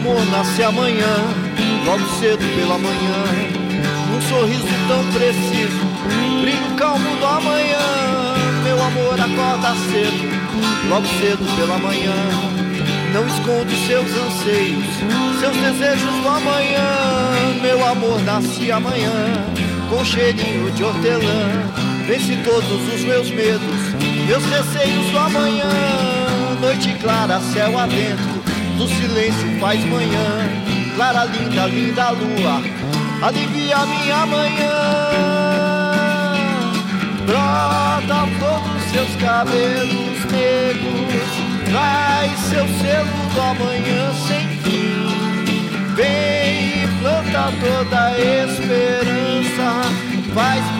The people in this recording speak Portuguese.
amor nasce amanhã, logo cedo pela manhã. Um sorriso tão preciso, brilho calmo do amanhã. Meu amor acorda cedo, logo cedo pela manhã. Não esconde seus anseios, seus desejos do amanhã. Meu amor nasce amanhã, com cheirinho de hortelã. Vence todos os meus medos, meus receios do amanhã. Noite clara, céu adentro do silêncio faz manhã. Clara, linda, linda lua, alivia minha manhã. Brota todos seus cabelos negros, traz seu selo do amanhã sem fim. Vem e planta toda a esperança, faz brilhar